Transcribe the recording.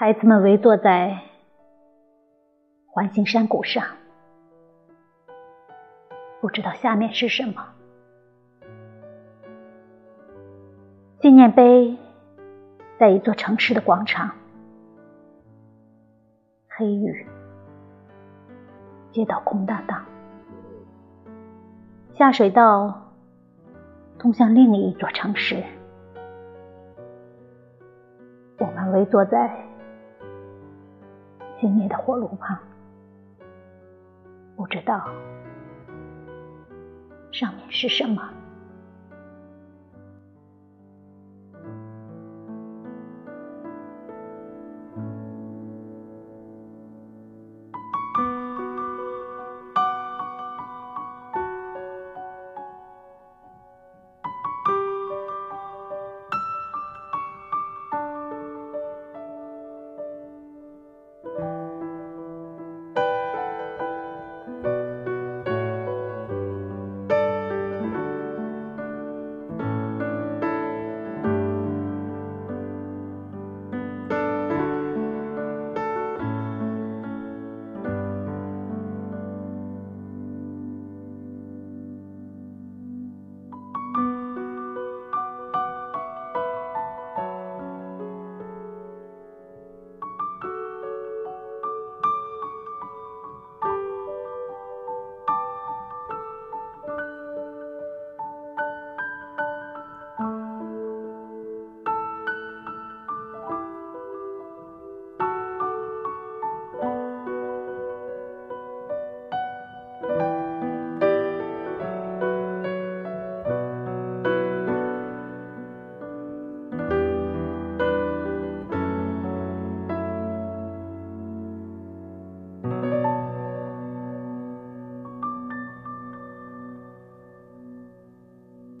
孩子们围坐在环形山谷上，不知道下面是什么。纪念碑在一座城市的广场，黑雨，街道空荡荡，下水道通向另一座城市。我们围坐在。熄灭的火炉旁，不知道上面是什么。